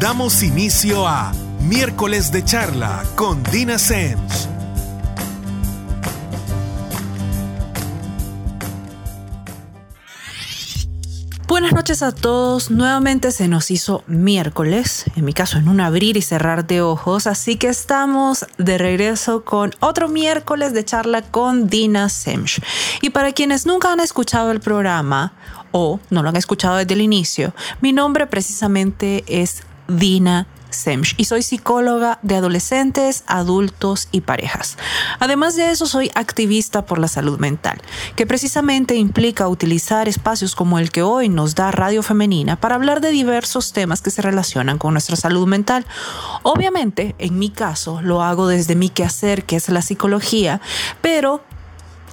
Damos inicio a Miércoles de Charla con Dina Sens. Buenas noches a todos. Nuevamente se nos hizo miércoles, en mi caso en un abrir y cerrar de ojos, así que estamos de regreso con otro miércoles de charla con Dina Semch. Y para quienes nunca han escuchado el programa o no lo han escuchado desde el inicio, mi nombre precisamente es Dina Semch y soy psicóloga de adolescentes, adultos y parejas. Además de eso, soy activista por la salud mental, que precisamente implica utilizar espacios como el que hoy nos da Radio Femenina para hablar de diversos temas que se relacionan con nuestra salud mental. Obviamente, en mi caso, lo hago desde mi quehacer, que es la psicología, pero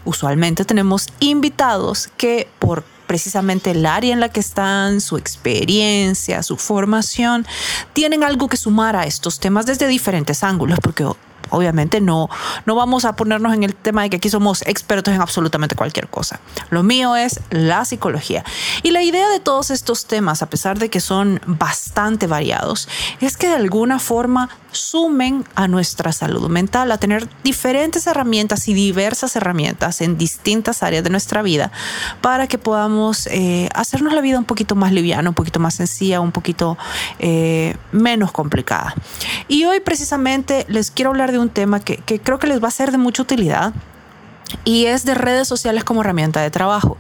usualmente tenemos invitados que por precisamente el área en la que están, su experiencia, su formación, tienen algo que sumar a estos temas desde diferentes ángulos, porque Obviamente no, no vamos a ponernos en el tema de que aquí somos expertos en absolutamente cualquier cosa. Lo mío es la psicología. Y la idea de todos estos temas, a pesar de que son bastante variados, es que de alguna forma sumen a nuestra salud mental, a tener diferentes herramientas y diversas herramientas en distintas áreas de nuestra vida para que podamos eh, hacernos la vida un poquito más liviana, un poquito más sencilla, un poquito eh, menos complicada. Y hoy precisamente les quiero hablar de un tema que, creo que les va a ser de mucha utilidad y es de redes sociales como herramienta de trabajo.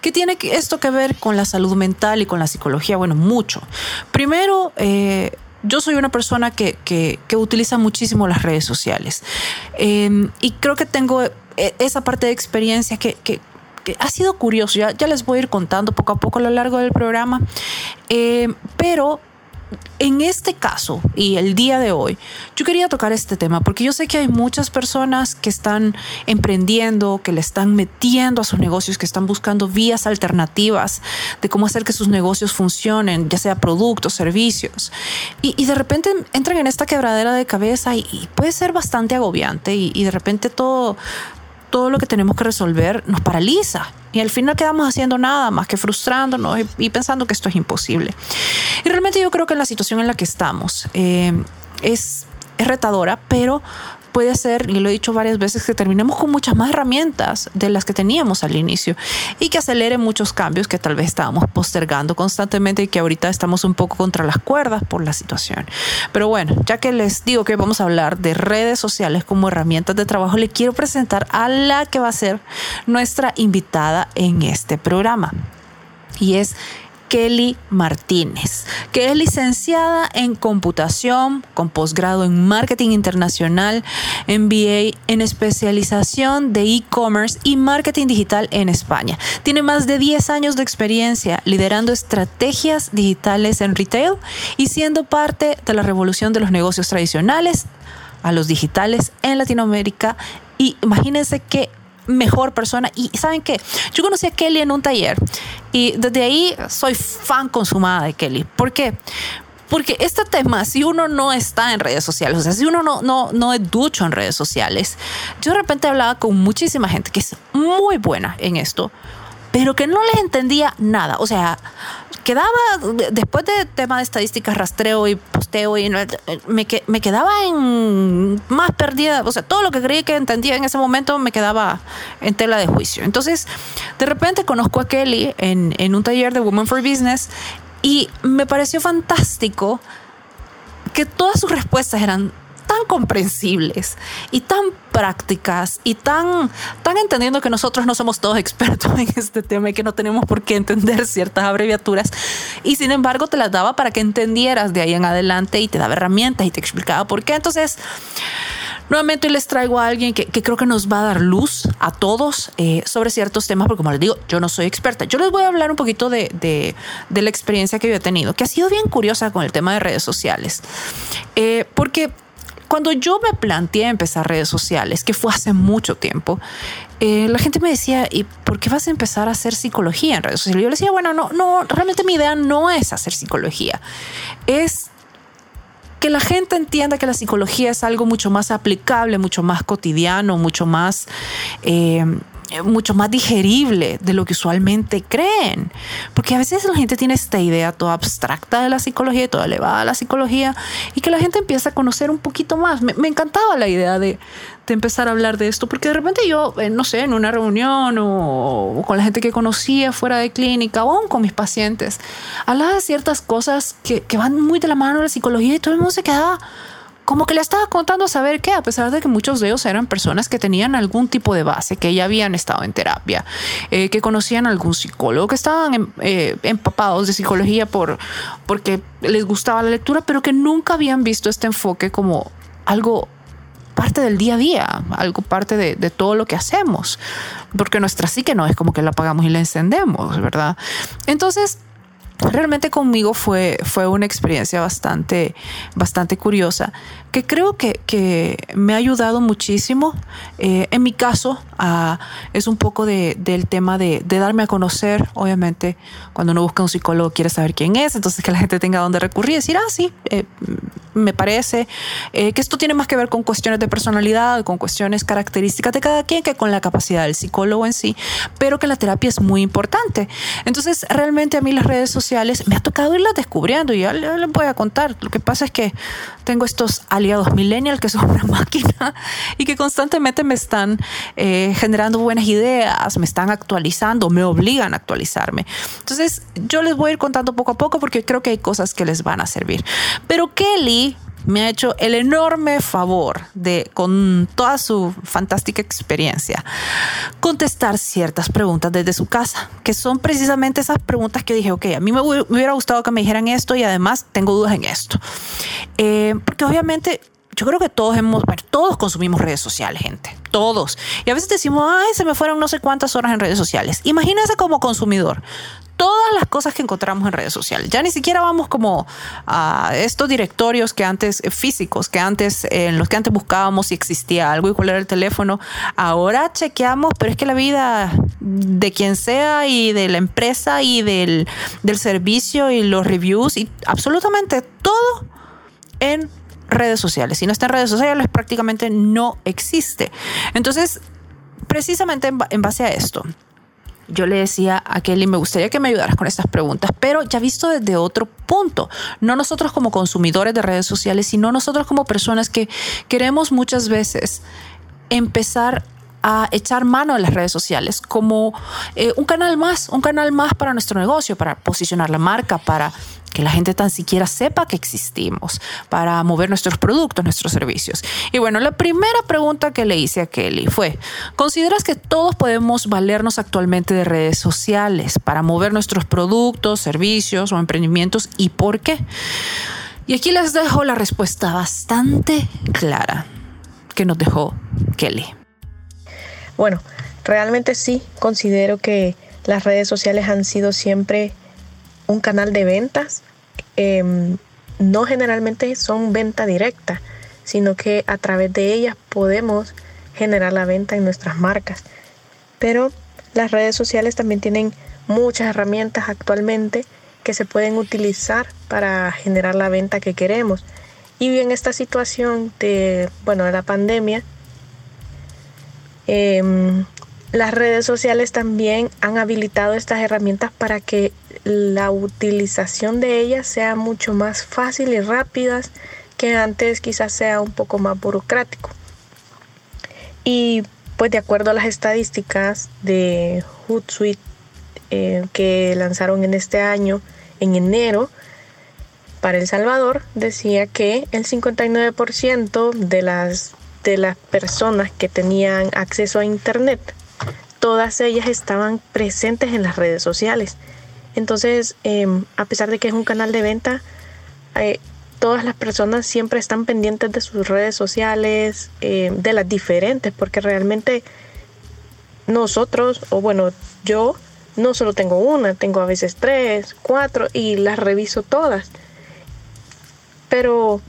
¿Qué tiene esto que ver con la salud mental y con la psicología? Bueno, mucho. Primero, eh, yo soy una persona que, utiliza muchísimo las redes sociales em, y creo que tengo e, esa parte de experiencia que, ha sido curioso. Ya, ya, les voy a ir contando poco a poco a lo largo del programa, em, pero en este caso y el día de hoy, yo quería tocar este tema porque yo sé que hay muchas personas que están emprendiendo, que le están metiendo a sus negocios, que están buscando vías alternativas de cómo hacer que sus negocios funcionen, ya sea productos, servicios. Y, de repente entran en esta quebradera de cabeza y, puede ser bastante agobiante y, y de repente todo, todo lo que tenemos que resolver nos paraliza y al final quedamos haciendo nada más que frustrándonos y, pensando que esto es imposible. Y realmente yo creo que la situación en la que estamos eh, es, es retadora, pero puede ser, y lo he dicho varias veces, que terminemos con muchas más herramientas de las que teníamos al inicio y que acelere muchos cambios que tal vez estábamos postergando constantemente y que ahorita estamos un poco contra las cuerdas por la situación. Pero bueno, ya que les digo que vamos a hablar de redes sociales como herramientas de trabajo, le quiero presentar a la que va a ser nuestra invitada en este programa. Y es Kelly Martínez, que es licenciada en computación con posgrado en marketing internacional, MBA en especialización de e-commerce y marketing digital en España. Tiene más de 10 años de experiencia liderando estrategias digitales en retail y siendo parte de la revolución de los negocios tradicionales a los digitales en Latinoamérica. Y imagínense que mejor persona. Y saben que yo conocí a Kelly en un taller y desde ahí soy fan consumada de Kelly. ¿Por qué? Porque este tema, si uno no está en redes sociales, o sea, si uno no, no, no es ducho en redes sociales, yo de repente hablaba con muchísima gente que es muy buena en esto, pero que no les entendía nada. O sea, quedaba, después de tema de estadísticas, rastreo y posteo, y me, me quedaba en más perdida. O sea, todo lo que creí que entendía en ese momento me quedaba en tela de juicio. Entonces, de repente conozco a Kelly en, en un taller de Women for Business y me pareció fantástico que todas sus respuestas eran tan comprensibles y tan prácticas y tan, tan entendiendo que nosotros no somos todos expertos en este tema y que no tenemos por qué entender ciertas abreviaturas. Y sin embargo te las daba para que entendieras de ahí en adelante y te daba herramientas y te explicaba por qué. Entonces, nuevamente les traigo a alguien que, creo que nos va a dar luz a todos eh, sobre ciertos temas, porque como les digo, yo no soy experta. Yo les voy a hablar un poquito de, de, de la experiencia que yo he tenido, que ha sido bien curiosa con el tema de redes sociales. Eh, porque cuando yo me planteé empezar redes sociales, que fue hace mucho tiempo, eh, la gente me decía, ¿y por qué vas a empezar a hacer psicología en redes sociales? Yo le decía, bueno, no, no, realmente mi idea no es hacer psicología, es que la gente entienda que la psicología es algo mucho más aplicable, mucho más cotidiano, mucho más... Eh, mucho más digerible de lo que usualmente creen. Porque a veces la gente tiene esta idea toda abstracta de la psicología y toda elevada de la psicología y que la gente empieza a conocer un poquito más. Me, encantaba la idea de, de, empezar a hablar de esto, porque de repente yo, eh, no sé, en una reunión o, con la gente que conocía fuera de clínica o aún con mis pacientes, hablaba de ciertas cosas que, que van muy de la mano de la psicología y todo el mundo se quedaba como que le estaba contando a saber que a pesar de que muchos de ellos eran personas que tenían algún tipo de base, que ya habían estado en terapia, eh, que conocían algún psicólogo, que estaban eh, empapados de psicología por, porque les gustaba la lectura, pero que nunca habían visto este enfoque como algo parte del día a día, algo parte de, de, todo lo que hacemos, porque nuestra psique no es como que la apagamos y la encendemos, ¿verdad? Entonces, realmente conmigo fue, fue una experiencia bastante, bastante curiosa que creo que, que me ha ayudado muchísimo. Eh, en mi caso, uh, es un poco de, del tema de, de, darme a conocer. Obviamente, cuando uno busca un psicólogo, quiere saber quién es, entonces que la gente tenga dónde recurrir y decir, ah, sí, eh, me parece eh, que esto tiene más que ver con cuestiones de personalidad, con cuestiones características de cada quien que con la capacidad del psicólogo en sí, pero que la terapia es muy importante. Entonces, realmente a mí las redes sociales me ha tocado irlas descubriendo y ya les voy a contar. Lo que pasa es que tengo estos aliados millennial que son una máquina y que constantemente me están eh, generando buenas ideas, me están actualizando, me obligan a actualizarme. Entonces, yo les voy a ir contando poco a poco porque creo que hay cosas que les van a servir. Pero Kelly me ha hecho el enorme favor de, con toda su fantástica experiencia, contestar ciertas preguntas desde su casa, que son precisamente esas preguntas que dije, ok, a mí me, hubiera gustado que me dijeran esto y además tengo dudas en esto. Eh, porque obviamente yo creo que todos hemos, todos consumimos redes sociales, gente, todos. Y a veces decimos, ay, se me fueron no sé cuántas horas en redes sociales. Imagínense como consumidor todas las cosas que encontramos en redes sociales. Ya ni siquiera vamos como a estos directorios que antes eh, físicos, que antes en los que antes buscábamos si existía algo y cuál era el teléfono. Ahora chequeamos, pero es que la vida de quien sea y de la empresa y del, del servicio y los reviews y absolutamente todo en redes sociales. Si no está en redes sociales, prácticamente no existe. Entonces, precisamente en base a esto, yo le decía a Kelly, me gustaría que me ayudaras con estas preguntas, pero ya visto desde otro punto, no nosotros como consumidores de redes sociales, sino nosotros como personas que queremos muchas veces empezar a echar mano de las redes sociales como eh, un canal más, un canal más para nuestro negocio, para posicionar la marca, para que la gente tan siquiera sepa que existimos, para mover nuestros productos, nuestros servicios. Y bueno, la primera pregunta que le hice a Kelly fue, ¿consideras que todos podemos valernos actualmente de redes sociales para mover nuestros productos, servicios o emprendimientos y por qué? Y aquí les dejo la respuesta bastante clara que nos dejó Kelly. Bueno, realmente sí, considero que las redes sociales han sido siempre un canal de ventas. Em, no generalmente son venta directa, sino que a través de ellas podemos generar la venta en nuestras marcas. Pero las redes sociales también tienen muchas herramientas actualmente que se pueden utilizar para generar la venta que queremos. Y en esta situación de, bueno, de la pandemia, eh, las redes sociales también han habilitado estas herramientas para que la utilización de ellas sea mucho más fácil y rápida que antes quizás sea un poco más burocrático. Y pues de acuerdo a las estadísticas de Hootsuite eh, que lanzaron en este año, en enero, para El Salvador, decía que el 59% de las, de las personas que tenían acceso a Internet todas ellas estaban presentes en las redes sociales. Entonces, em, a pesar de que es un canal de venta, eh, todas las personas siempre están pendientes de sus redes sociales, em, de las diferentes, porque realmente nosotros, o bueno, yo no solo tengo una, tengo a veces tres, cuatro y las reviso todas. Pero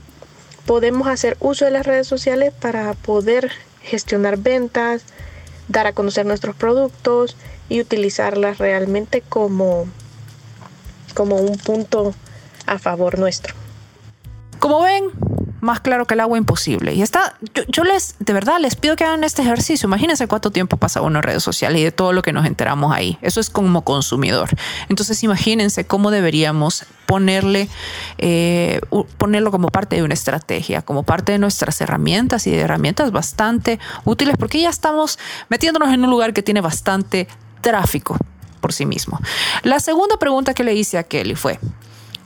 podemos hacer uso de las redes sociales para poder gestionar ventas, dar a conocer nuestros productos y utilizarlas realmente como, como un punto a favor nuestro. Como ven, más claro que el agua imposible. Y está, yo, les, de verdad, les pido que hagan este ejercicio. Imagínense cuánto tiempo pasa uno en redes sociales y de todo lo que nos enteramos ahí. Eso es como consumidor. Entonces imagínense cómo deberíamos ponerle, eh, ponerlo como parte de una estrategia, como parte de nuestras herramientas y de herramientas bastante útiles, porque ya estamos metiéndonos en un lugar que tiene bastante tráfico por sí mismo. La segunda pregunta que le hice a Kelly fue,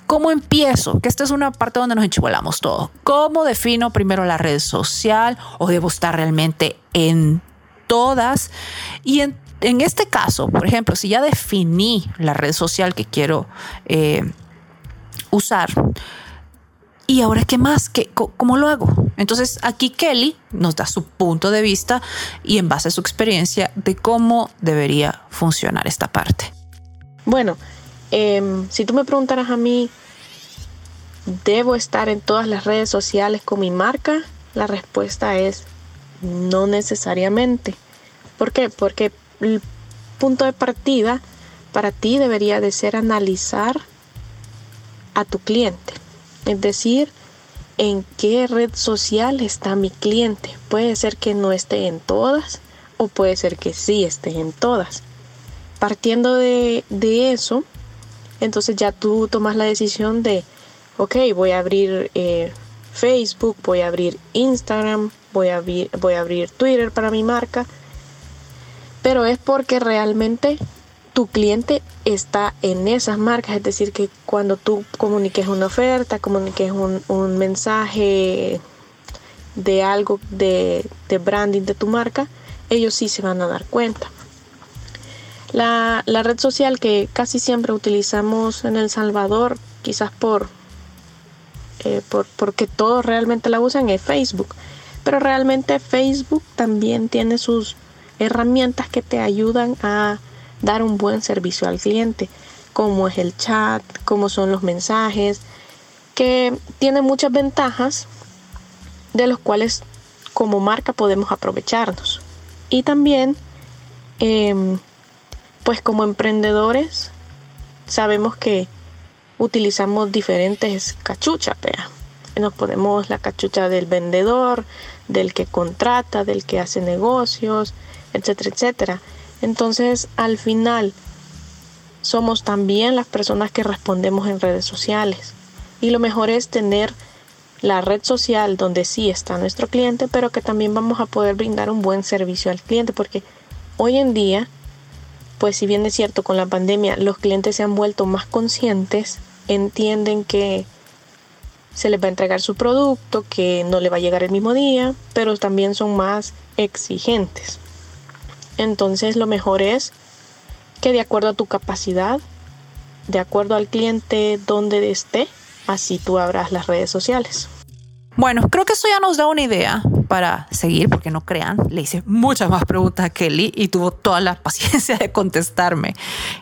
¿Cómo empiezo? Que esta es una parte donde nos enchivolamos todo. ¿Cómo defino primero la red social o debo estar realmente en todas? Y en, este caso, por ejemplo, si ya definí la red social que quiero eh, usar, ¿y ahora qué más? ¿Qué, ¿Cómo lo hago? Entonces aquí Kelly nos da su punto de vista y en base a su experiencia de cómo debería funcionar esta parte. Bueno, Em, si tú me preguntaras a mí, ¿debo estar en todas las redes sociales con mi marca? La respuesta es no necesariamente. ¿Por qué? Porque el punto de partida para ti debería de ser analizar a tu cliente. Es decir, en qué red social está mi cliente. Puede ser que no esté en todas o puede ser que sí esté en todas. Partiendo de, de eso, entonces ya tú tomas la decisión de, ok, voy a abrir eh, Facebook, voy a abrir Instagram, voy a, abrir, voy a abrir Twitter para mi marca, pero es porque realmente tu cliente está en esas marcas, es decir, que cuando tú comuniques una oferta, comuniques un, mensaje de algo de branding de tu marca, ellos sí se van a dar cuenta. La, red social que casi siempre utilizamos en El Salvador, quizás por, eh, por porque todos realmente la usan, es Facebook. Pero realmente Facebook también tiene sus herramientas que te ayudan a dar un buen servicio al cliente, como es el chat, como son los mensajes, que tiene muchas ventajas de los cuales como marca podemos aprovecharnos. Y también em, pues como emprendedores sabemos que utilizamos diferentes cachuchas, Nos ponemos la cachucha del vendedor, del que contrata, del que hace negocios, etcétera, etcétera. Entonces, al final, somos también las personas que respondemos en redes sociales. Y lo mejor es tener la red social donde sí está nuestro cliente, pero que también vamos a poder brindar un buen servicio al cliente, porque hoy en día pues si bien es cierto con la pandemia los clientes se han vuelto más conscientes, entienden que se les va a entregar su producto, que no le va a llegar el mismo día, pero también son más exigentes. Entonces lo mejor es que de acuerdo a tu capacidad, de acuerdo al cliente donde esté, así tú abras las redes sociales. Bueno, creo que eso ya nos da una idea para seguir, porque no crean, le hice muchas más preguntas a Kelly y tuvo toda la paciencia de contestarme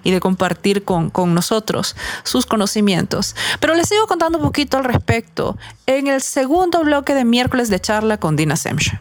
y de compartir con, con nosotros sus conocimientos. Pero les sigo contando un poquito al respecto en el segundo bloque de miércoles de charla con Dina Semsha.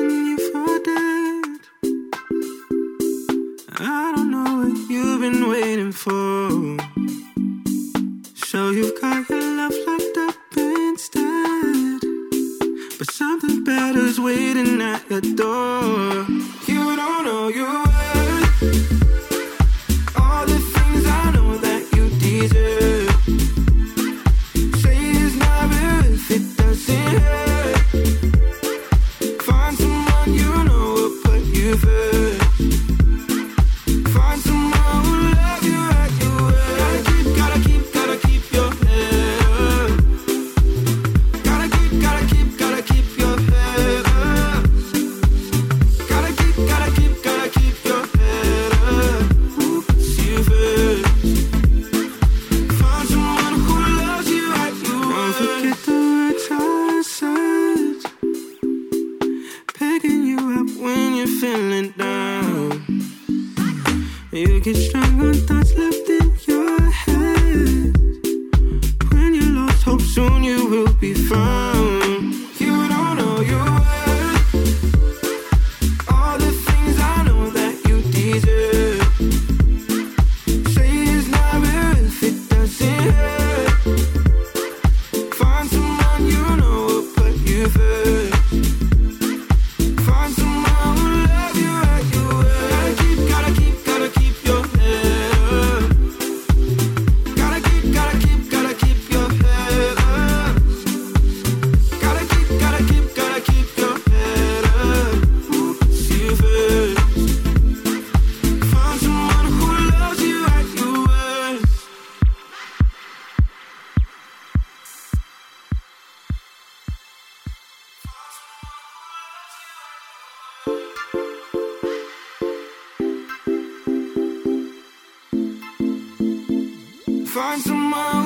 find someone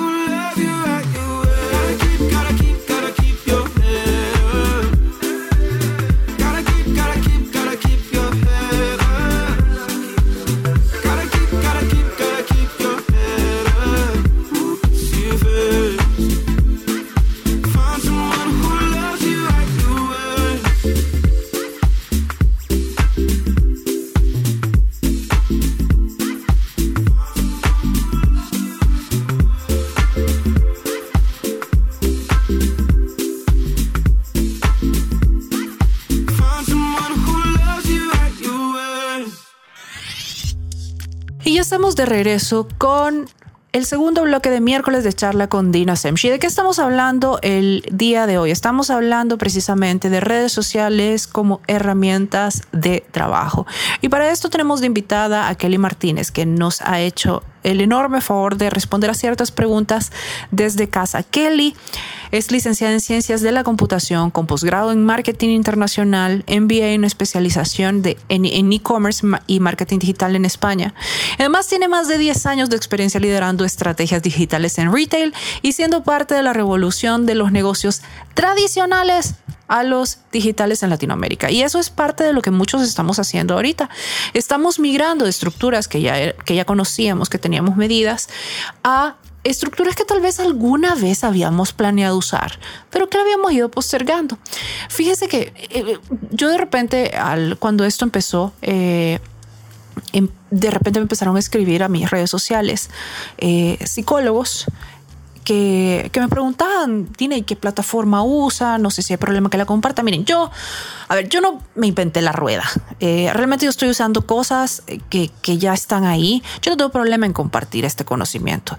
de regreso con el segundo bloque de miércoles de charla con Dina Semshi. ¿De qué estamos hablando el día de hoy? Estamos hablando precisamente de redes sociales como herramientas de trabajo. Y para esto tenemos de invitada a Kelly Martínez, que nos ha hecho el enorme favor de responder a ciertas preguntas desde casa. Kelly es licenciada en Ciencias de la Computación con posgrado en Marketing Internacional, MBA en especialización de, en e-commerce y marketing digital en España. Además, tiene más de 10 años de experiencia liderando estrategias digitales en retail y siendo parte de la revolución de los negocios tradicionales a los digitales en Latinoamérica. Y eso es parte de lo que muchos estamos haciendo ahorita. Estamos migrando de estructuras que ya, que ya conocíamos, que teníamos medidas, a estructuras que tal vez alguna vez habíamos planeado usar, pero que habíamos ido postergando. Fíjese que eh, yo de repente, al, cuando esto empezó, eh, em, de repente me empezaron a escribir a mis redes sociales eh, psicólogos que, me preguntaban, ¿tiene qué plataforma usa? No sé si hay problema que la comparta. Miren, yo, a ver, yo no me inventé la rueda. Eh, realmente yo estoy usando cosas que, ya están ahí. Yo no tengo problema en compartir este conocimiento.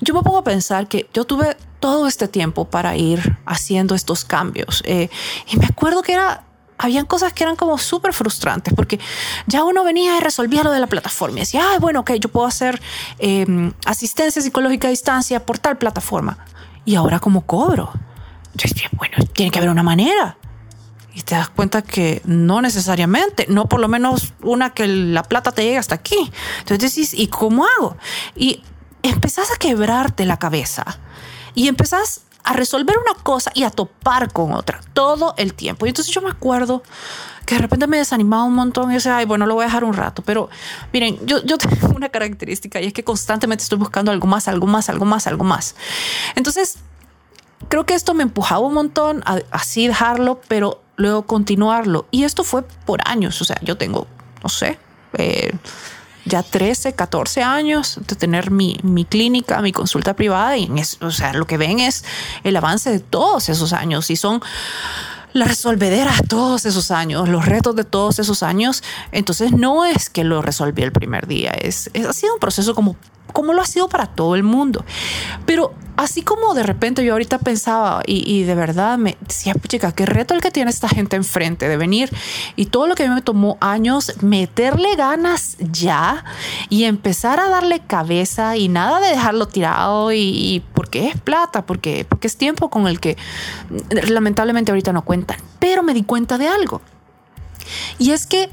Yo me pongo a pensar que yo tuve todo este tiempo para ir haciendo estos cambios. Eh, y me acuerdo que era habían cosas que eran como súper frustrantes porque ya uno venía y resolvía lo de la plataforma y decía, bueno, ok, yo puedo hacer em, asistencia psicológica a distancia por tal plataforma. Y ahora como cobro. Yo decía, bueno, tiene que haber una manera. Y te das cuenta que no necesariamente, no por lo menos una que la plata te llegue hasta aquí. Entonces decís, ¿y cómo hago? Y empezás a quebrarte la cabeza y empezás a resolver una cosa y a topar con otra todo el tiempo. Y entonces yo me acuerdo que de repente me desanimaba un montón y decía, ay, bueno, lo voy a dejar un rato. Pero miren, yo, yo tengo una característica y es que constantemente estoy buscando algo más, algo más, algo más, algo más. Entonces, creo que esto me empujaba un montón a así dejarlo, pero luego continuarlo. Y esto fue por años. O sea, yo tengo, no sé, eh, ya 13, 14 años de tener mi, mi clínica, mi consulta privada y o sea, lo que ven es el avance de todos esos años y son la resolvedera todos esos años, los retos de todos esos años. Entonces no es que lo resolví el primer día, es, es ha sido un proceso como como lo ha sido para todo el mundo. Pero así como de repente yo ahorita pensaba y, de verdad me decía, chica, qué reto el que tiene esta gente enfrente de venir y todo lo que a mí me tomó años, meterle ganas ya y empezar a darle cabeza y nada de dejarlo tirado y, porque es plata, porque, porque es tiempo con el que lamentablemente ahorita no cuentan. Pero me di cuenta de algo. Y es que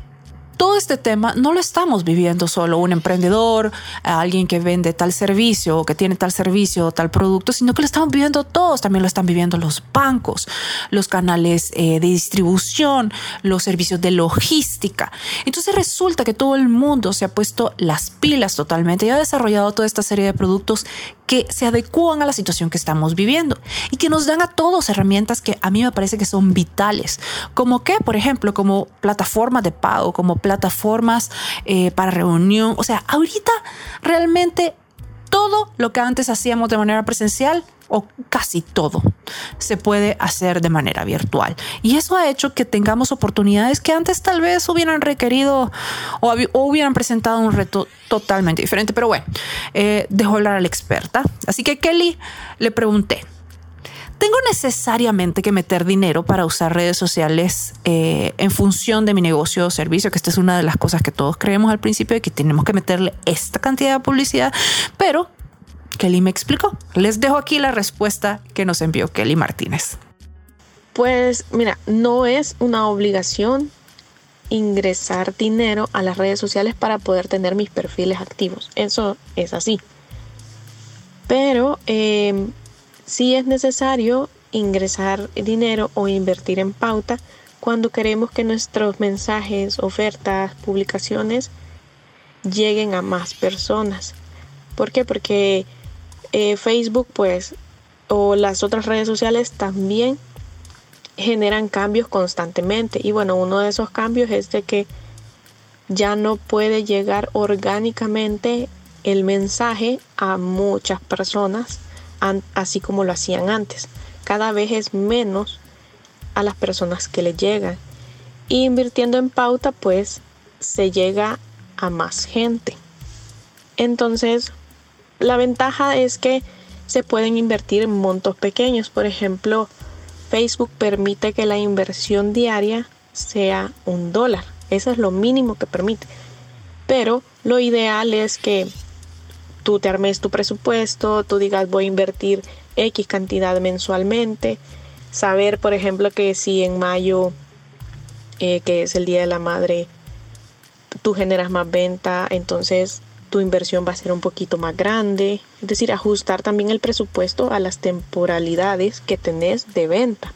todo este tema no lo estamos viviendo solo un emprendedor, alguien que vende tal servicio o que tiene tal servicio o tal producto, sino que lo estamos viviendo todos. También lo están viviendo los bancos, los canales eh, de distribución, los servicios de logística. Entonces resulta que todo el mundo se ha puesto las pilas totalmente y ha desarrollado toda esta serie de productos que se adecúan a la situación que estamos viviendo y que nos dan a todos herramientas que a mí me parece que son vitales, como que, por ejemplo, como plataformas de pago, como plataformas eh, para reunión. O sea, ahorita realmente todo lo que antes hacíamos de manera presencial o casi todo se puede hacer de manera virtual. Y eso ha hecho que tengamos oportunidades que antes tal vez hubieran requerido o, hubieran presentado un reto totalmente diferente. Pero bueno, eh, dejo hablar a la experta. Así que Kelly le pregunté, ¿tengo necesariamente que meter dinero para usar redes sociales eh, en función de mi negocio o servicio? Que esta es una de las cosas que todos creemos al principio de que tenemos que meterle esta cantidad de publicidad, pero Kelly me explicó. Les dejo aquí la respuesta que nos envió Kelly Martínez. Pues mira, no es una obligación ingresar dinero a las redes sociales para poder tener mis perfiles activos. Eso es así. Pero eh, sí es necesario ingresar dinero o invertir en pauta cuando queremos que nuestros mensajes, ofertas, publicaciones lleguen a más personas. ¿Por qué? Porque eh, Facebook pues o las otras redes sociales también generan cambios constantemente y bueno uno de esos cambios es de que ya no puede llegar orgánicamente el mensaje a muchas personas así como lo hacían antes cada vez es menos a las personas que le llegan invirtiendo en pauta pues se llega a más gente Entonces, la ventaja es que se pueden invertir en montos pequeños. Por ejemplo, Facebook permite que la inversión diaria sea un dólar. Eso es lo mínimo que permite. Pero lo ideal es que tú te armes tu presupuesto, tú digas voy a invertir X cantidad mensualmente. Saber, por ejemplo, que si en mayo, eh, que es el Día de la Madre, tú generas más venta, entonces tu inversión va a ser un poquito más grande. Es decir, ajustar también el presupuesto a las temporalidades que tenés de venta.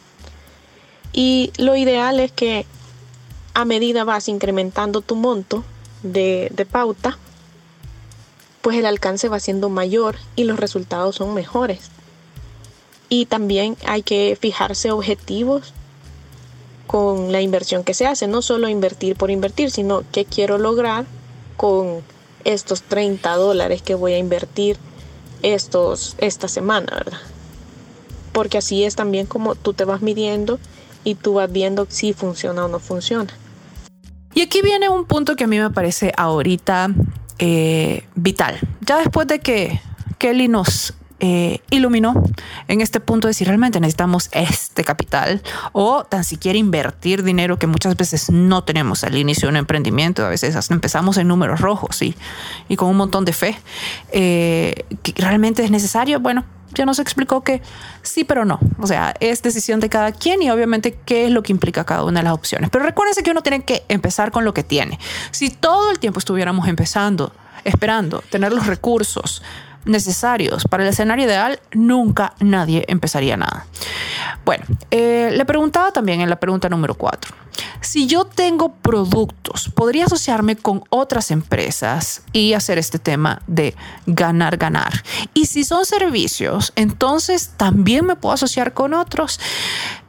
Y lo ideal es que a medida vas incrementando tu monto de, de pauta, pues el alcance va siendo mayor y los resultados son mejores. Y también hay que fijarse objetivos con la inversión que se hace, no solo invertir por invertir, sino qué quiero lograr con estos 30 dólares que voy a invertir estos, esta semana, ¿verdad? Porque así es también como tú te vas midiendo y tú vas viendo si funciona o no funciona. Y aquí viene un punto que a mí me parece ahorita eh, vital. Ya después de que Kelly nos eh, iluminó en este punto de si realmente necesitamos este capital o tan siquiera invertir dinero que muchas veces no tenemos al inicio de un emprendimiento. A veces empezamos en números rojos y, y con un montón de fe. Eh, que ¿Realmente es necesario? Bueno, ya nos explicó que sí, pero no. O sea, es decisión de cada quien y obviamente qué es lo que implica cada una de las opciones. Pero recuérdense que uno tiene que empezar con lo que tiene. Si todo el tiempo estuviéramos empezando, esperando tener los recursos, necesarios para el escenario ideal, nunca nadie empezaría nada. Bueno, eh, le preguntaba también en la pregunta número 4, si yo tengo productos, ¿podría asociarme con otras empresas y hacer este tema de ganar, ganar? Y si son servicios, entonces también me puedo asociar con otros.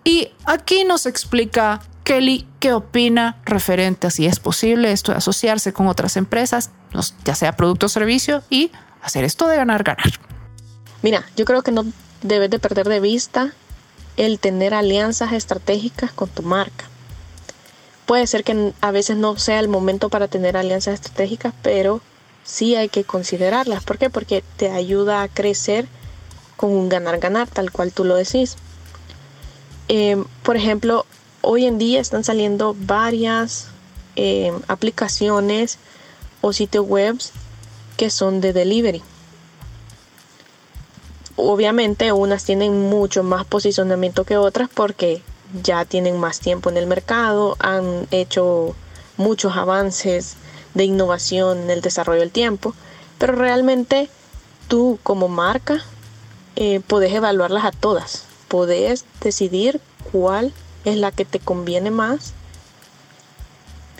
Y aquí nos explica Kelly qué opina referente a si es posible esto de asociarse con otras empresas, ya sea producto o servicio, y hacer esto de ganar, ganar. Mira, yo creo que no debes de perder de vista el tener alianzas estratégicas con tu marca. Puede ser que a veces no sea el momento para tener alianzas estratégicas, pero sí hay que considerarlas. ¿Por qué? Porque te ayuda a crecer con un ganar-ganar, tal cual tú lo decís. Em, por ejemplo, hoy en día están saliendo varias em, aplicaciones o sitios webs que son de delivery. Obviamente unas tienen mucho más posicionamiento que otras porque ya tienen más tiempo en el mercado, han hecho muchos avances de innovación en el desarrollo del tiempo, pero realmente tú como marca eh, puedes evaluarlas a todas, puedes decidir cuál es la que te conviene más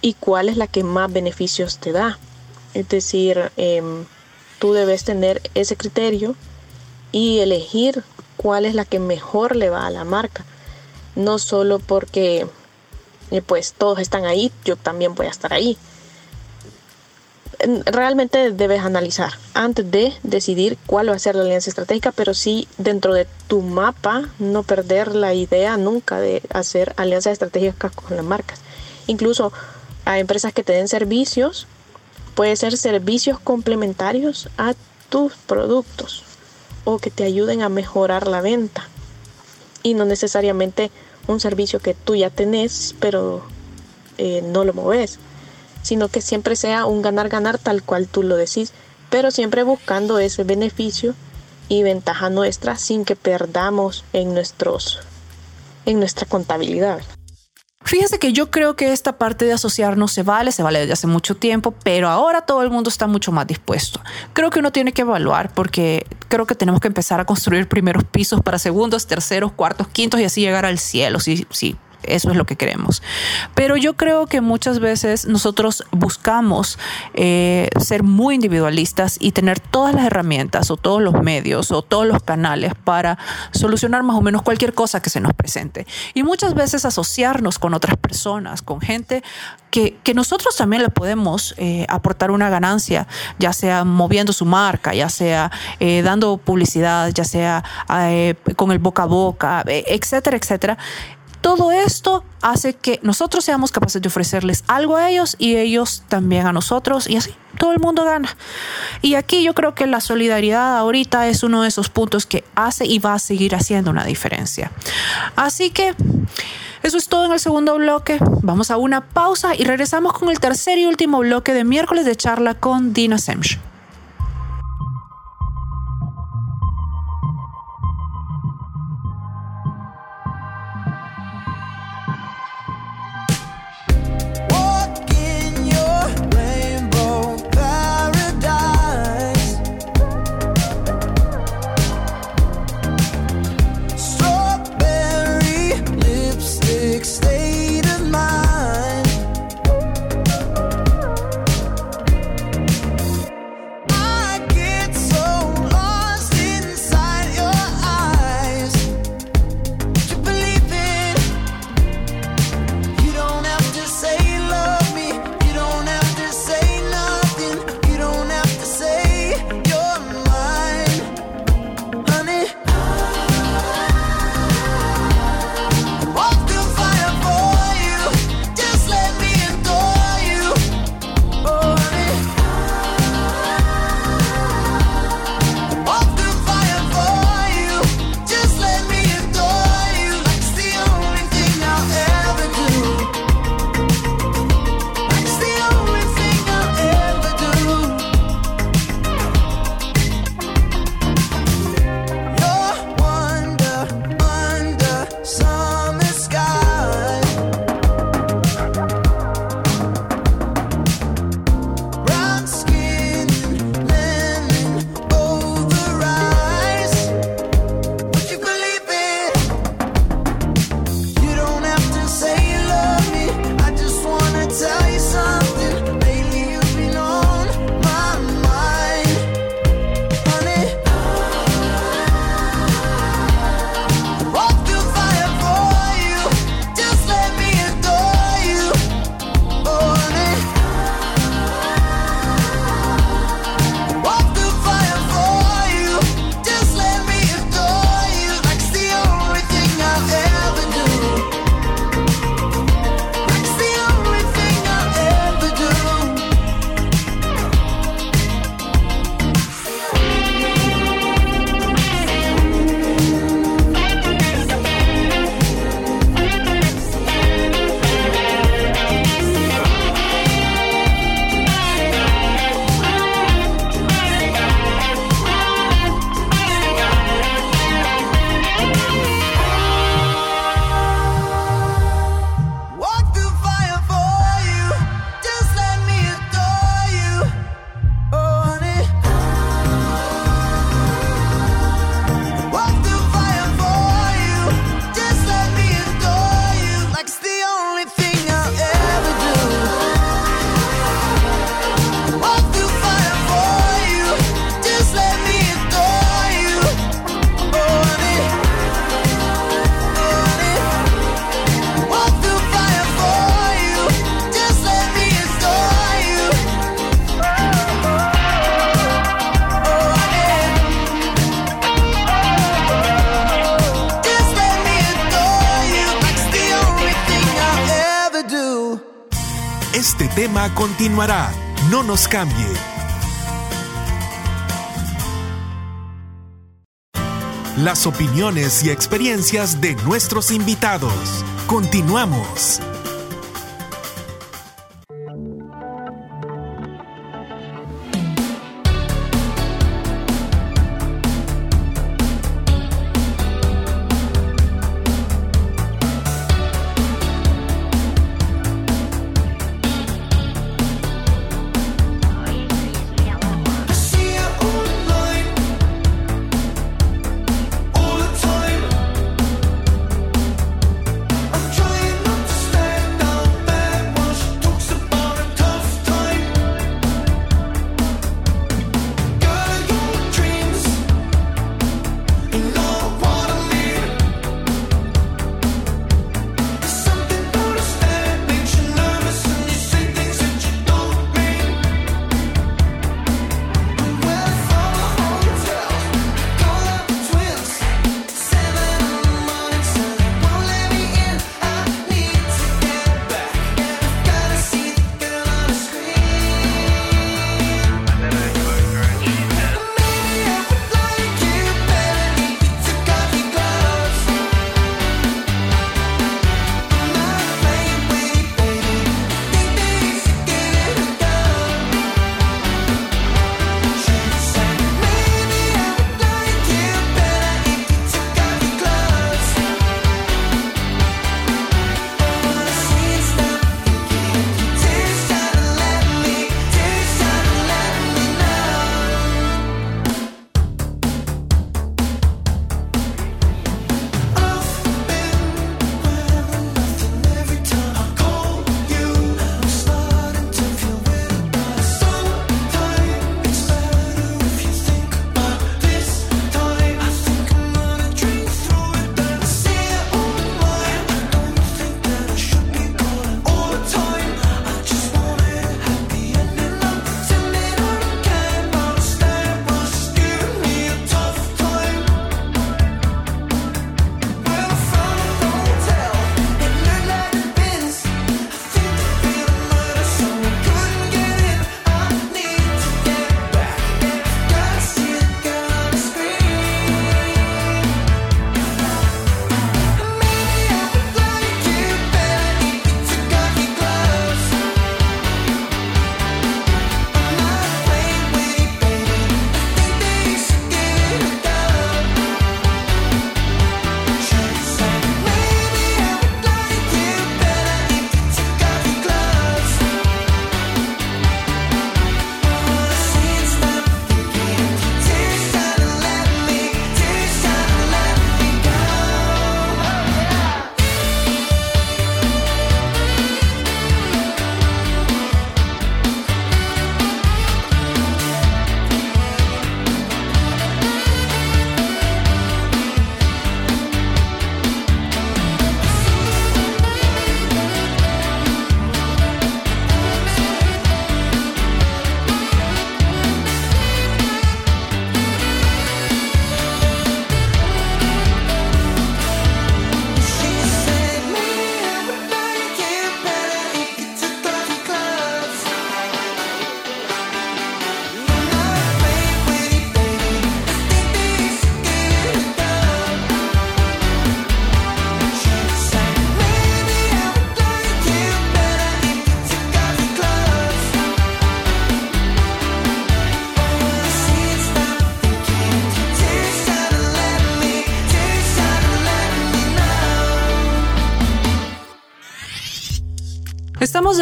y cuál es la que más beneficios te da. Es decir, em, tú debes tener ese criterio y elegir cuál es la que mejor le va a la marca. No solo porque eh, pues todos están ahí, yo también voy a estar ahí. Realmente debes analizar antes de decidir cuál va a ser la alianza estratégica, pero sí dentro de tu mapa no perder la idea nunca de hacer alianzas estratégicas con las marcas. Incluso a empresas que te den servicios, Puede ser servicios complementarios a tus productos o que te ayuden a mejorar la venta. Y no necesariamente un servicio que tú ya tenés, pero eh, no lo moves, sino que siempre sea un ganar-ganar tal cual tú lo decís, pero siempre buscando ese beneficio y ventaja nuestra sin que perdamos en nuestros en nuestra contabilidad. Fíjese que yo creo que esta parte de asociarnos se vale, se vale desde hace mucho tiempo, pero ahora todo el mundo está mucho más dispuesto. Creo que uno tiene que evaluar porque creo que tenemos que empezar a construir primeros pisos para segundos, terceros, cuartos, quintos y así llegar al cielo. Sí, sí, eso es lo que queremos. Pero yo creo que muchas veces nosotros buscamos eh, ser muy individualistas y tener todas las herramientas o todos los medios o todos los canales para solucionar más o menos cualquier cosa que se nos presente. Y muchas veces asociarnos con otras personas, con gente que, nosotros también le podemos eh, aportar una ganancia, ya sea moviendo su marca, ya sea eh, dando publicidad, ya sea con el boca a boca, etcétera, etcétera Todo esto hace que nosotros seamos capaces de ofrecerles algo a ellos y ellos también a nosotros y así todo el mundo gana. Y aquí yo creo que la solidaridad ahorita es uno de esos puntos que hace y va a seguir haciendo una diferencia. Así que eso es todo en el segundo bloque. Vamos a una pausa y regresamos con el tercer y último bloque de miércoles de charla con Dina Semch. No nos cambie. Las opiniones y experiencias de nuestros invitados. Continuamos.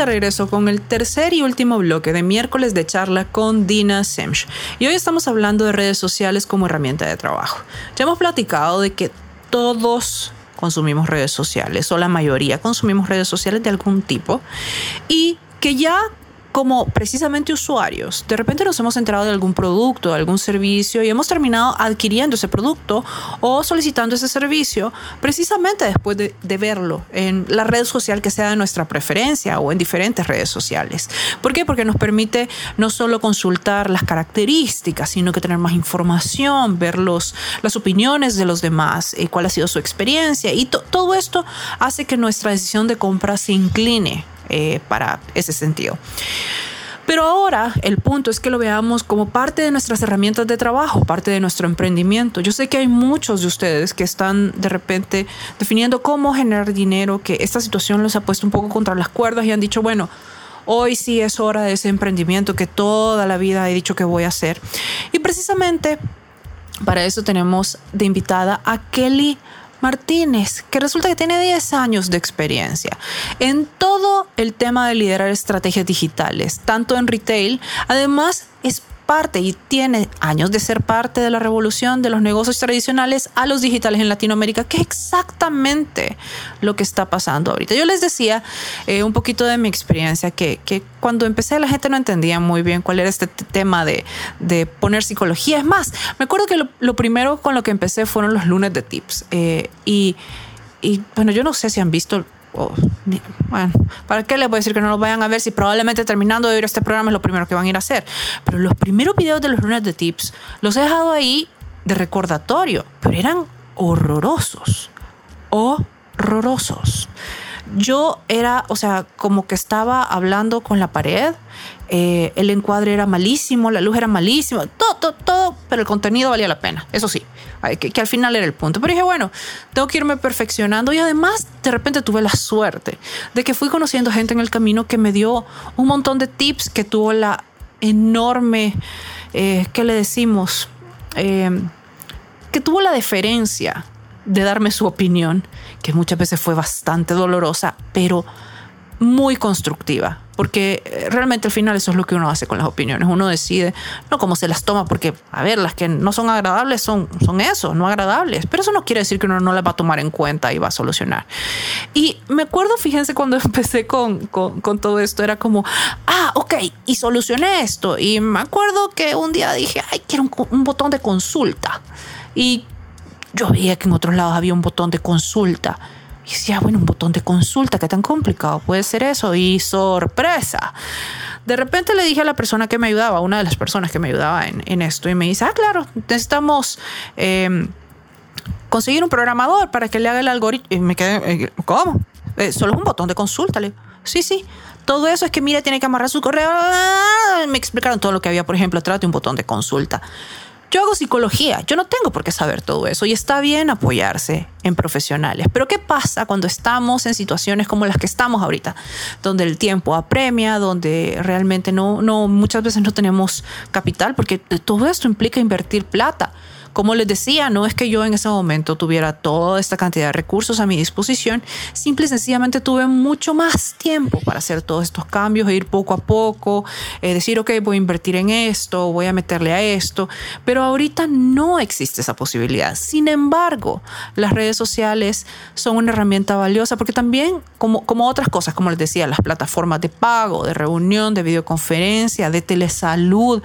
De regreso con el tercer y último bloque de miércoles de charla con Dina Semch. Y hoy estamos hablando de redes sociales como herramienta de trabajo. Ya hemos platicado de que todos consumimos redes sociales o la mayoría consumimos redes sociales de algún tipo y que ya como precisamente usuarios, de repente nos hemos enterado de algún producto, de algún servicio y hemos terminado adquiriendo ese producto o solicitando ese servicio precisamente después de, verlo en la red social que sea de nuestra preferencia o en diferentes redes sociales. ¿Por qué? Porque nos permite no solo consultar las características, sino que tener más información, ver los, las opiniones de los demás, eh, cuál ha sido su experiencia y todo esto hace que nuestra decisión de compra se incline eh, para ese sentido. Pero ahora el punto es que lo veamos como parte de nuestras herramientas de trabajo, parte de nuestro emprendimiento. Yo sé que hay muchos de ustedes que están de repente definiendo cómo generar dinero, que esta situación los ha puesto un poco contra las cuerdas y han dicho, bueno, hoy sí es hora de ese emprendimiento que toda la vida he dicho que voy a hacer. Y precisamente para eso tenemos de invitada a Kelly Martínez, que resulta que tiene 10 años de experiencia en todo el tema de liderar estrategias digitales, tanto en retail, además es parte y tiene años de ser parte de la revolución de los negocios tradicionales a los digitales en Latinoamérica, que es exactamente lo que está pasando ahorita. Yo les decía eh, un poquito de mi experiencia, que, que, cuando empecé la gente no entendía muy bien cuál era este tema de, de poner psicología. Es más, me acuerdo que lo, primero con lo que empecé fueron los lunes de tips. Eh, y, y bueno, yo no sé si han visto bueno, ¿para qué les voy a decir que no lo vayan a ver si probablemente terminando de ver este programa es lo primero que van a ir a hacer? Pero los primeros videos de los lunes de tips los he dejado ahí de recordatorio, pero eran horrorosos, horrorosos. Yo era, o sea, como que estaba hablando con la pared, eh, el encuadre era malísimo, la luz era malísima, todo, todo, todo, pero el contenido valía la pena, eso sí que, al final era el punto. Pero dije, bueno, tengo que irme perfeccionando y además de repente tuve la suerte de que fui conociendo gente en el camino que me dio un montón de tips, que tuvo la enorme, eh, ¿qué le decimos? Eh, que tuvo la deferencia de darme su opinión, que muchas veces fue bastante dolorosa, pero muy constructiva, porque eh, realmente al final eso es lo que uno hace con las opiniones. Uno decide, no cómo se las toma, porque, a ver, las que no son agradables son, son eso, no agradables, pero eso no quiere decir que uno no las va a tomar en cuenta y va a solucionar. Y me acuerdo, fíjense, cuando empecé con, con, con todo esto, era como, ah, ok, y solucioné esto. Y me acuerdo que un día dije, ay, quiero un, un botón de consulta. Y yo veía que en otros lados había un botón de consulta y decía, bueno, un botón de consulta, ¿qué tan complicado puede ser eso? Y sorpresa. De repente le dije a la persona que me ayudaba, una de las personas que me ayudaba en, esto, y me dice, ah, claro, necesitamos em, conseguir un programador para que le haga el algoritmo. Y me quedé, eh, ¿cómo? Eh, solo es un botón de consulta. Le sí, sí. Todo eso es que, mira, tiene que amarrar su correo. Me explicaron todo lo que había, por ejemplo, trate un botón de consulta. Yo hago psicología, yo no tengo por qué saber todo eso y está bien apoyarse en profesionales. Pero ¿qué pasa cuando estamos en situaciones como las que estamos ahorita, donde el tiempo apremia, donde realmente no, no muchas veces no tenemos capital, porque todo esto implica invertir plata. Como les decía, no es que yo en ese momento tuviera toda esta cantidad de recursos a mi disposición, simple y sencillamente tuve mucho más tiempo para hacer todos estos cambios e ir poco a poco, eh, decir, ok, voy a invertir en esto, voy a meterle a esto, pero ahorita no existe esa posibilidad. Sin embargo, las redes sociales son una herramienta valiosa porque también, como, como otras cosas, como les decía, las plataformas de pago, de reunión, de videoconferencia, de telesalud,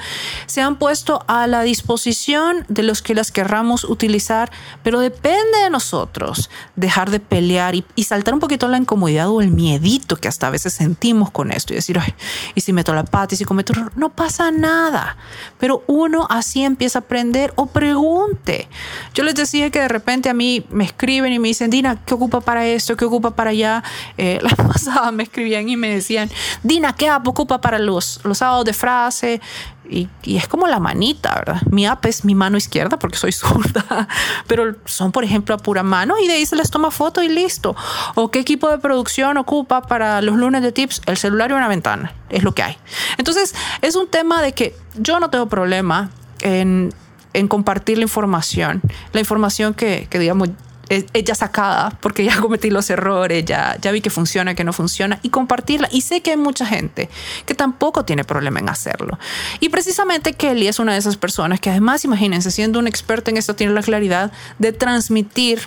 se han puesto a la disposición de los que las querramos utilizar, pero depende de nosotros dejar de pelear y, saltar un poquito la incomodidad o el miedito que hasta a veces sentimos con esto y decir, Ay, y si meto la pata y si cometo no pasa nada. Pero uno así empieza a aprender o pregunte. Yo les decía que de repente a mí me escriben y me dicen, Dina, ¿qué ocupa para esto? ¿Qué ocupa para allá? Eh, la pasada me escribían y me decían, Dina, ¿qué ocupa para los, los sábados de frase? Y, es como la manita, ¿verdad? Mi app es mi mano izquierda porque soy zurda, pero son, por ejemplo, a pura mano y de ahí se les toma foto y listo. O qué equipo de producción ocupa para los lunes de tips, el celular y una ventana, es lo que hay. Entonces, es un tema de que yo no tengo problema en, en compartir la información, la información que, que digamos, ella sacada porque ya cometí los errores, ya, ya vi que funciona, que no funciona y compartirla. Y sé que hay mucha gente que tampoco tiene problema en hacerlo. Y precisamente Kelly es una de esas personas que además, imagínense, siendo un experto en esto, tiene la claridad de transmitir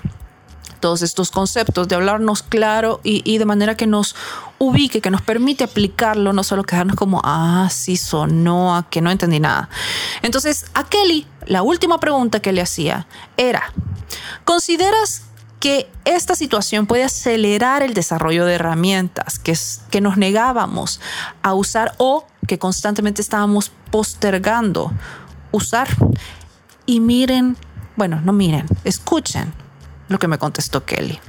todos estos conceptos, de hablarnos claro y, y, de manera que nos ubique, que nos permite aplicarlo, no solo quedarnos como, ah, sí sonó, a que no entendí nada. Entonces, a Kelly, la última pregunta que le hacía era, ¿consideras que esta situación puede acelerar el desarrollo de herramientas que, que nos negábamos a usar o que constantemente estábamos postergando usar? Y miren, bueno, no miren, escuchen lo que me contestó Kelly.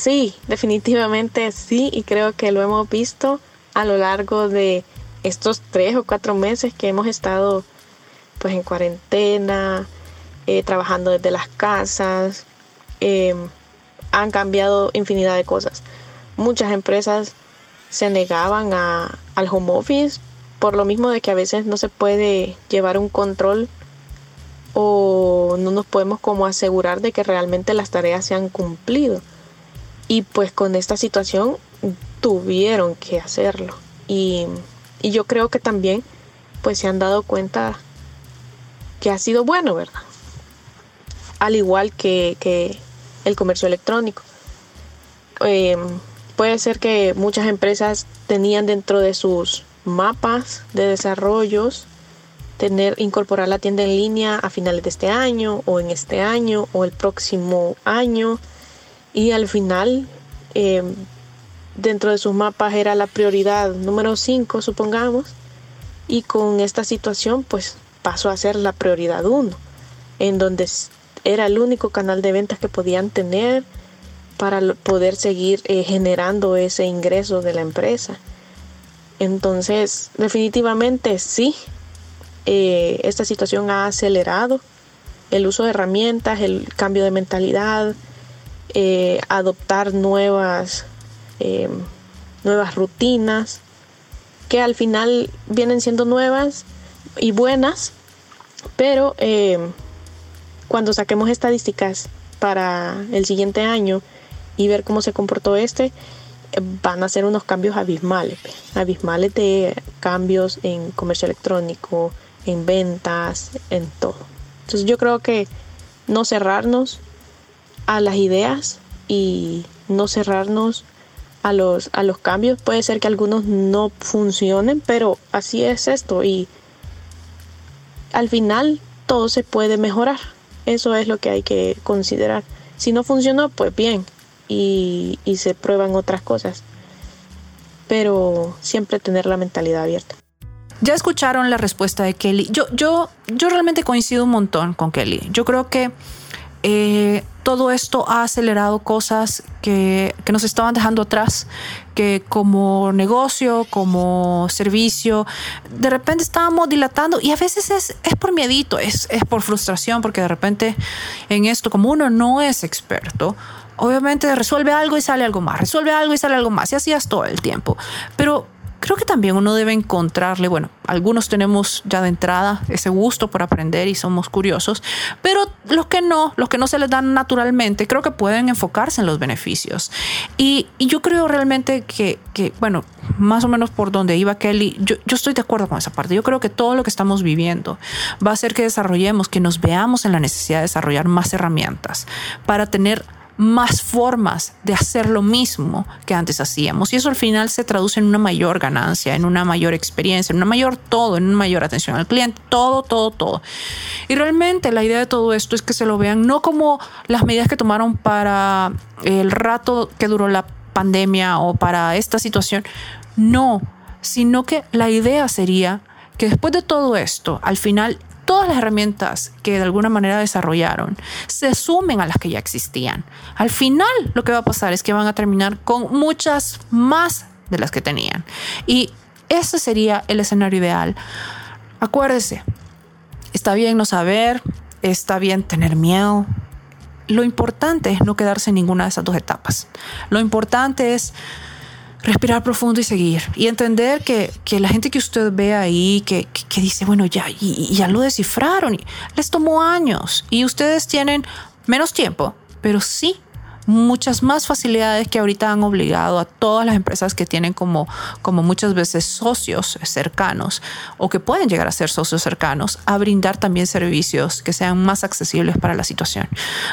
Sí, definitivamente sí, y creo que lo hemos visto a lo largo de estos tres o cuatro meses que hemos estado pues en cuarentena, eh, trabajando desde las casas, eh, han cambiado infinidad de cosas. Muchas empresas se negaban a, al home office por lo mismo de que a veces no se puede llevar un control o no nos podemos como asegurar de que realmente las tareas se han cumplido. Y pues con esta situación tuvieron que hacerlo. Y, y yo creo que también pues se han dado cuenta que ha sido bueno, ¿verdad? Al igual que, que el comercio electrónico. Eh, puede ser que muchas empresas tenían dentro de sus mapas de desarrollos tener incorporar la tienda en línea a finales de este año o en este año o el próximo año y al final eh, dentro de sus mapas era la prioridad número 5 supongamos y con esta situación pues pasó a ser la prioridad 1 en donde era el único canal de ventas que podían tener para poder seguir eh, generando ese ingreso de la empresa. Entonces definitivamente sí eh, esta situación ha acelerado el uso de herramientas, el cambio de mentalidad, eh, adoptar nuevas, eh, nuevas rutinas que al final vienen siendo nuevas y buenas, pero cuando saquemos estadísticas para el siguiente año y ver cómo se comportó este, van a ser unos cambios abismales, abismales de cambios en comercio electrónico, en ventas, en todo. Entonces yo creo que no cerrarnos a las ideas y no cerrarnos a los, a los cambios. Puede ser que algunos no funcionen, pero así es esto y al final todo se puede mejorar. Eso es lo que hay que considerar. Si no funcionó, pues bien, y, y se prueban otras cosas. Pero siempre tener la mentalidad abierta. Ya escucharon la respuesta de Kelly. Yo, yo, yo realmente coincido un montón con Kelly. Yo creo que eh, todo esto ha acelerado cosas que, que, nos estaban dejando atrás, que como negocio, como servicio, de repente estábamos dilatando y a veces es, es por miedito, es, es por frustración, porque de repente en esto, como uno no es experto, obviamente resuelve algo y sale algo más, resuelve algo y sale algo más, y así es todo el tiempo. Pero creo que también uno debe encontrarle, bueno, algunos tenemos ya de entrada ese gusto por aprender y somos curiosos, pero los que no, los que no se les dan naturalmente, creo que pueden enfocarse en los beneficios. Y, y yo creo realmente que, que, bueno, más o menos por donde iba Kelly, yo, yo estoy de acuerdo con esa parte. Yo creo que todo lo que estamos viviendo va a hacer que desarrollemos, que nos veamos en la necesidad de desarrollar más herramientas para tener más formas de hacer lo mismo que antes hacíamos. Y eso al final se traduce en una mayor ganancia, en una mayor experiencia, en una mayor todo, en una mayor atención al cliente, todo, todo, todo. Y realmente la idea de todo esto es que se lo vean no como las medidas que tomaron para el rato que duró la pandemia o para esta situación, no, sino que la idea sería que después de todo esto, al final todas las herramientas que de alguna manera desarrollaron se sumen a las que ya existían. Al final lo que va a pasar es que van a terminar con muchas más de las que tenían. Y ese sería el escenario ideal. Acuérdese, está bien no saber, está bien tener miedo. Lo importante es no quedarse en ninguna de esas dos etapas. Lo importante es respirar profundo y seguir. Y entender que, que la gente que usted ve ahí, que, que, dice, bueno, ya, ya lo descifraron, y les tomó años y ustedes tienen menos tiempo, pero sí muchas más facilidades que ahorita han obligado a todas las empresas que tienen como, como muchas veces socios cercanos o que pueden llegar a ser socios cercanos a brindar también servicios que sean más accesibles para la situación.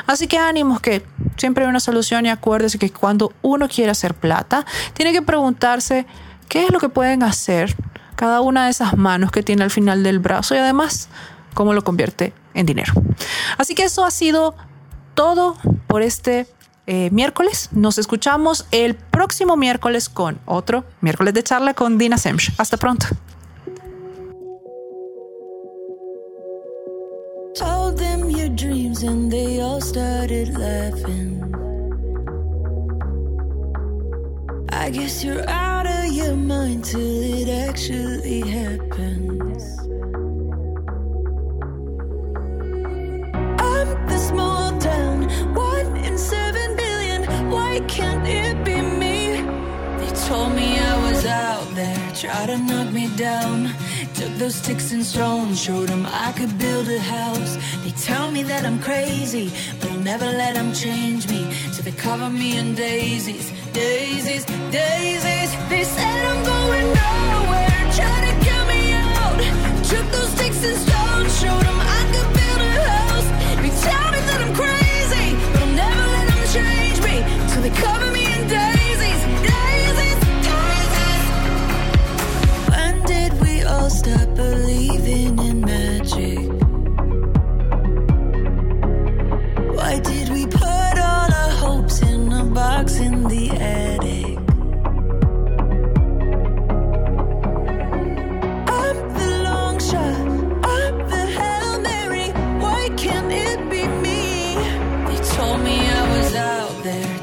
Así que ánimos que siempre hay una solución y acuérdese que cuando uno quiere hacer plata, tiene que preguntarse qué es lo que pueden hacer cada una de esas manos que tiene al final del brazo y además cómo lo convierte en dinero. Así que eso ha sido todo por este eh, miércoles. Nos escuchamos el próximo miércoles con otro miércoles de charla con Dina Semch. Hasta pronto. I guess you're out of your mind till it actually happens. Can't it be me? They told me I was out there, tried to knock me down. Took those sticks and stones, showed them I could build a house. They tell me that I'm crazy, but I'll never let them change me. So they cover me in daisies, daisies, daisies. They said I'm going nowhere, try to get me out. Took those sticks and stones, showed them I They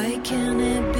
Why can't it be